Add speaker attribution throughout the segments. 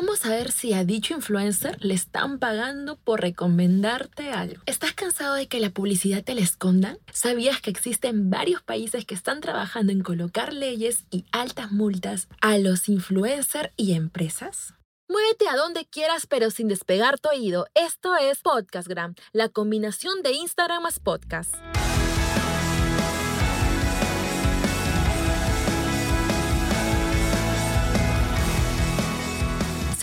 Speaker 1: ¿Cómo saber si a dicho influencer le están pagando por recomendarte algo? ¿Estás cansado de que la publicidad te la escondan? ¿Sabías que existen varios países que están trabajando en colocar leyes y altas multas a los influencers y empresas? Muévete a donde quieras, pero sin despegar tu oído. Esto es Podcastgram, la combinación de Instagram más podcast.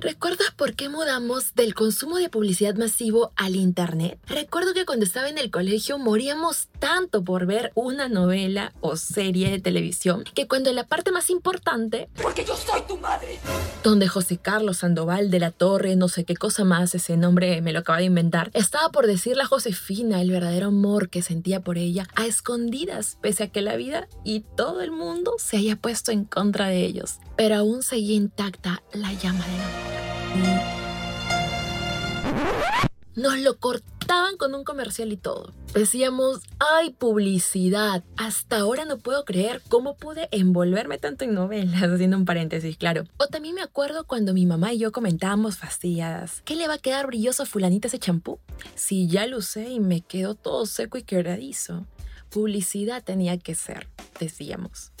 Speaker 1: ¿Recuerdas por qué mudamos del consumo de publicidad masivo al Internet? Recuerdo que cuando estaba en el colegio moríamos tanto por ver una novela o serie de televisión que cuando en la parte más importante... Porque yo soy tu madre. Donde José Carlos Sandoval de la Torre, no sé qué cosa más, ese nombre me lo acaba de inventar, estaba por decirle a Josefina el verdadero amor que sentía por ella a escondidas, pese a que la vida y todo el mundo se haya puesto en contra de ellos. Pero aún seguía intacta la llama del amor. Nos lo cortaban con un comercial y todo. Decíamos, ay, publicidad. Hasta ahora no puedo creer cómo pude envolverme tanto en novelas, haciendo un paréntesis, claro. O también me acuerdo cuando mi mamá y yo comentábamos fastidiadas. ¿Qué le va a quedar brilloso a fulanita ese champú? Si ya lo usé y me quedó todo seco y quebradizo. Publicidad tenía que ser, decíamos.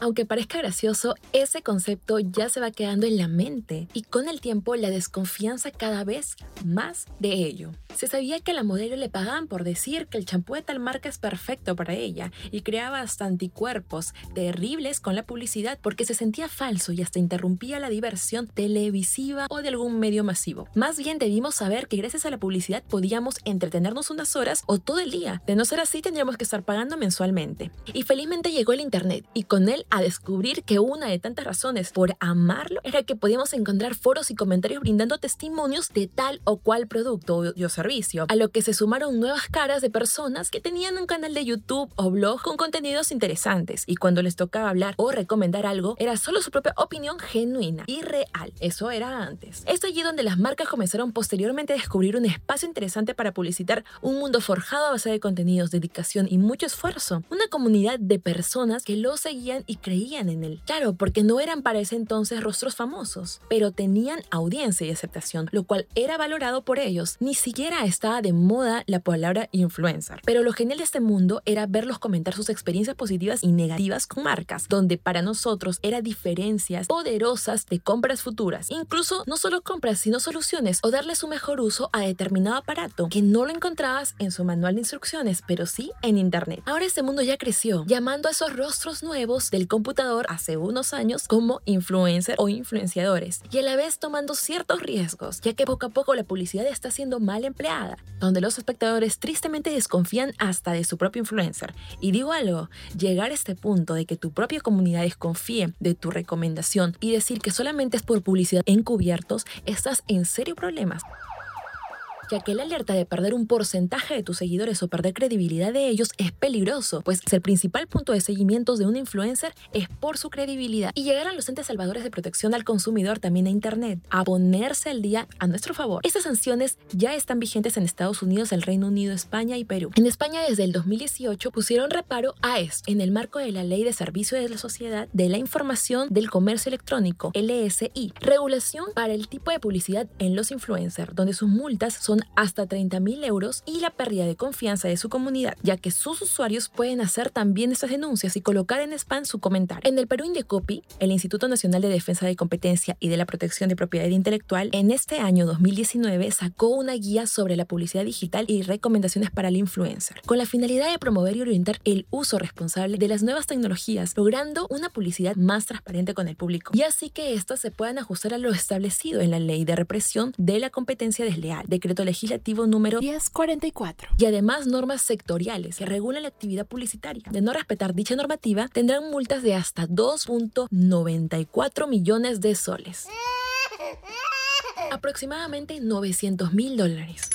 Speaker 1: Aunque parezca gracioso, ese concepto ya se va quedando en la mente y con el tiempo la desconfianza cada vez más de ello. Se sabía que a la modelo le pagaban por decir que el champú de tal marca es perfecto para ella y creaba hasta anticuerpos terribles con la publicidad porque se sentía falso y hasta interrumpía la diversión televisiva o de algún medio masivo. Más bien debimos saber que gracias a la publicidad podíamos entretenernos unas horas o todo el día. De no ser así tendríamos que estar pagando mensualmente. Y felizmente llegó el Internet y con él a descubrir que una de tantas razones por amarlo era que podíamos encontrar foros y comentarios brindando testimonios de tal o cual producto o a lo que se sumaron nuevas caras de personas que tenían un canal de YouTube o blog con contenidos interesantes y cuando les tocaba hablar o recomendar algo era solo su propia opinión genuina y real. Eso era antes. Es allí donde las marcas comenzaron posteriormente a descubrir un espacio interesante para publicitar un mundo forjado a base de contenidos, dedicación y mucho esfuerzo. Una comunidad de personas que lo seguían y creían en él. Claro, porque no eran para ese entonces rostros famosos, pero tenían audiencia y aceptación, lo cual era valorado por ellos. Ni siquiera estaba de moda la palabra influencer. Pero lo genial de este mundo era verlos comentar sus experiencias positivas y negativas con marcas, donde para nosotros era diferencias poderosas de compras futuras. Incluso no solo compras, sino soluciones o darle su mejor uso a determinado aparato que no lo encontrabas en su manual de instrucciones, pero sí en internet. Ahora este mundo ya creció, llamando a esos rostros nuevos del computador hace unos años como influencer o influenciadores y a la vez tomando ciertos riesgos, ya que poco a poco la publicidad está siendo mal donde los espectadores tristemente desconfían hasta de su propio influencer. Y digo algo, llegar a este punto de que tu propia comunidad desconfíe de tu recomendación y decir que solamente es por publicidad encubiertos, estás en serio problemas ya que la alerta de perder un porcentaje de tus seguidores o perder credibilidad de ellos es peligroso, pues el principal punto de seguimiento de un influencer es por su credibilidad. Y llegar a los entes salvadores de protección al consumidor también a Internet, a ponerse al día a nuestro favor. Estas sanciones ya están vigentes en Estados Unidos, el Reino Unido, España y Perú. En España desde el 2018 pusieron reparo a esto en el marco de la Ley de Servicio de la Sociedad de la Información del Comercio Electrónico, LSI, regulación para el tipo de publicidad en los influencers, donde sus multas son hasta 30 mil euros y la pérdida de confianza de su comunidad, ya que sus usuarios pueden hacer también estas denuncias y colocar en spam su comentario. En el Perú Indecopy, el Instituto Nacional de Defensa de Competencia y de la Protección de Propiedad Intelectual, en este año 2019 sacó una guía sobre la publicidad digital y recomendaciones para el influencer, con la finalidad de promover y orientar el uso responsable de las nuevas tecnologías, logrando una publicidad más transparente con el público, y así que éstas se puedan ajustar a lo establecido en la Ley de Represión de la Competencia Desleal, decreto legislativo número 1044 y además normas sectoriales que regulan la actividad publicitaria. De no respetar dicha normativa, tendrán multas de hasta 2.94 millones de soles. Aproximadamente 900 mil dólares.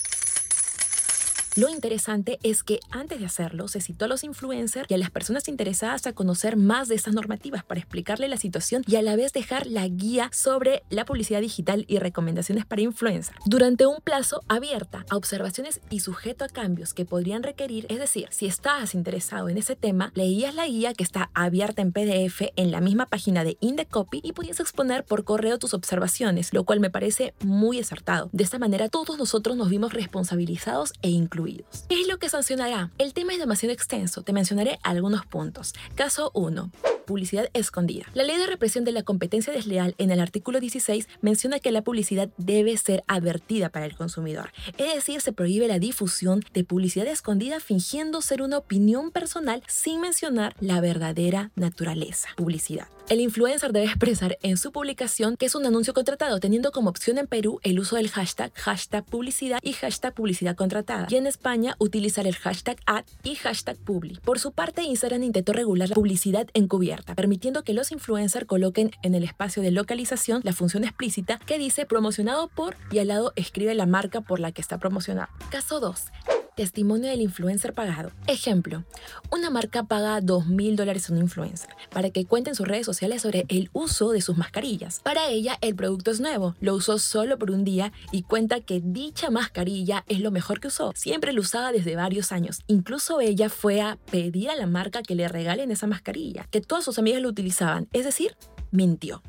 Speaker 1: Lo interesante es que antes de hacerlo se citó a los influencers y a las personas interesadas a conocer más de estas normativas para explicarle la situación y a la vez dejar la guía sobre la publicidad digital y recomendaciones para influencers durante un plazo abierta a observaciones y sujeto a cambios que podrían requerir, es decir, si estabas interesado en ese tema, leías la guía que está abierta en PDF en la misma página de Indecopy y podías exponer por correo tus observaciones, lo cual me parece muy acertado. De esta manera todos nosotros nos vimos responsabilizados e incluidos. ¿Qué es lo que sancionará? El tema es demasiado extenso, te mencionaré algunos puntos. Caso 1 publicidad escondida. La ley de represión de la competencia desleal en el artículo 16 menciona que la publicidad debe ser advertida para el consumidor. Es decir, se prohíbe la difusión de publicidad escondida fingiendo ser una opinión personal sin mencionar la verdadera naturaleza. Publicidad. El influencer debe expresar en su publicación que es un anuncio contratado, teniendo como opción en Perú el uso del hashtag, hashtag publicidad y hashtag publicidad contratada. Y en España utilizar el hashtag ad y hashtag publi. Por su parte, Instagram intentó regular la publicidad encubierta, permitiendo que los influencers coloquen en el espacio de localización la función explícita que dice promocionado por y al lado escribe la marca por la que está promocionado. Caso 2 testimonio del influencer pagado. Ejemplo, una marca paga 2.000 dólares a un influencer para que cuente en sus redes sociales sobre el uso de sus mascarillas. Para ella, el producto es nuevo, lo usó solo por un día y cuenta que dicha mascarilla es lo mejor que usó. Siempre lo usaba desde varios años. Incluso ella fue a pedir a la marca que le regalen esa mascarilla, que todas sus amigas lo utilizaban. Es decir, mintió.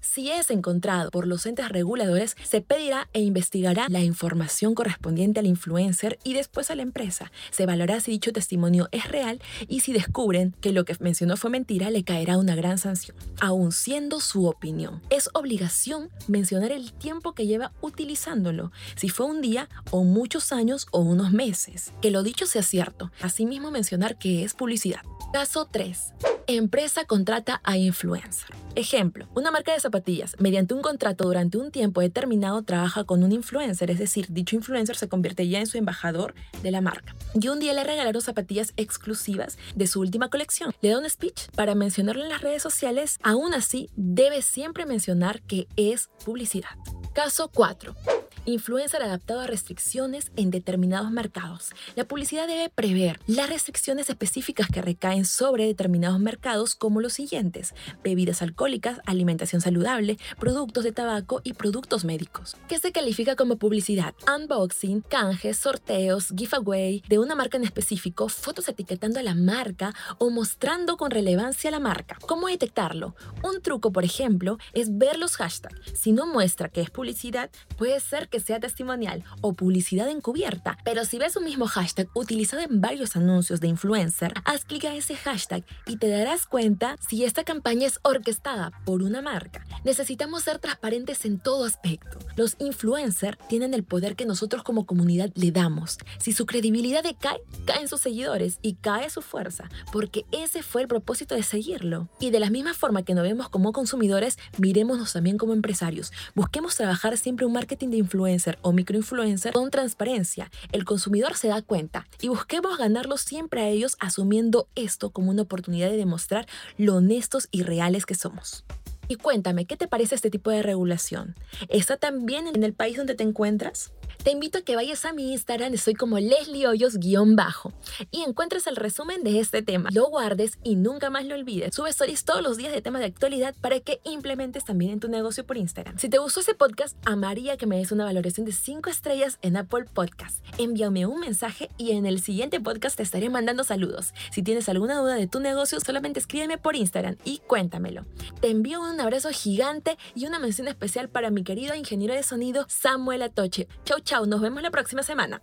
Speaker 1: Si es encontrado por los entes reguladores, se pedirá e investigará la información correspondiente al influencer y después a la empresa. Se valorará si dicho testimonio es real y si descubren que lo que mencionó fue mentira, le caerá una gran sanción, aun siendo su opinión. Es obligación mencionar el tiempo que lleva utilizándolo, si fue un día o muchos años o unos meses. Que lo dicho sea cierto. Asimismo mencionar que es publicidad. Caso 3. Empresa contrata a influencer. Ejemplo, una marca de zapatillas, mediante un contrato durante un tiempo determinado, trabaja con un influencer, es decir, dicho influencer se convierte ya en su embajador de la marca. Y un día le regalaron zapatillas exclusivas de su última colección. Le da un speech para mencionarlo en las redes sociales, aún así debe siempre mencionar que es publicidad. Caso 4 influencer adaptado a restricciones en determinados mercados. La publicidad debe prever las restricciones específicas que recaen sobre determinados mercados como los siguientes, bebidas alcohólicas, alimentación saludable, productos de tabaco y productos médicos. ¿Qué se califica como publicidad? Unboxing, canjes, sorteos, giveaway de una marca en específico, fotos etiquetando a la marca o mostrando con relevancia la marca. ¿Cómo detectarlo? Un truco, por ejemplo, es ver los hashtags. Si no muestra que es publicidad, puede ser que sea testimonial o publicidad encubierta, pero si ves un mismo hashtag utilizado en varios anuncios de influencer, haz clic a ese hashtag y te darás cuenta si esta campaña es orquestada por una marca. Necesitamos ser transparentes en todo aspecto. Los influencers tienen el poder que nosotros como comunidad le damos. Si su credibilidad decae, caen sus seguidores y cae su fuerza, porque ese fue el propósito de seguirlo. Y de la misma forma que nos vemos como consumidores, miremosnos también como empresarios. Busquemos trabajar siempre un marketing de influencia o microinfluencer con transparencia. El consumidor se da cuenta y busquemos ganarlo siempre a ellos asumiendo esto como una oportunidad de demostrar lo honestos y reales que somos. Y cuéntame, ¿qué te parece este tipo de regulación? ¿Está también en el país donde te encuentras? Te invito a que vayas a mi Instagram, estoy como Leslie Hoyos-bajo, y encuentres el resumen de este tema. Lo guardes y nunca más lo olvides. Sube stories todos los días de temas de actualidad para que implementes también en tu negocio por Instagram. Si te gustó ese podcast, amaría que me des una valoración de 5 estrellas en Apple Podcast. Envíame un mensaje y en el siguiente podcast te estaré mandando saludos. Si tienes alguna duda de tu negocio, solamente escríbeme por Instagram y cuéntamelo. Te envío un abrazo gigante y una mención especial para mi querido ingeniero de sonido Samuel Atoche. Chau, chau, nos vemos la próxima semana.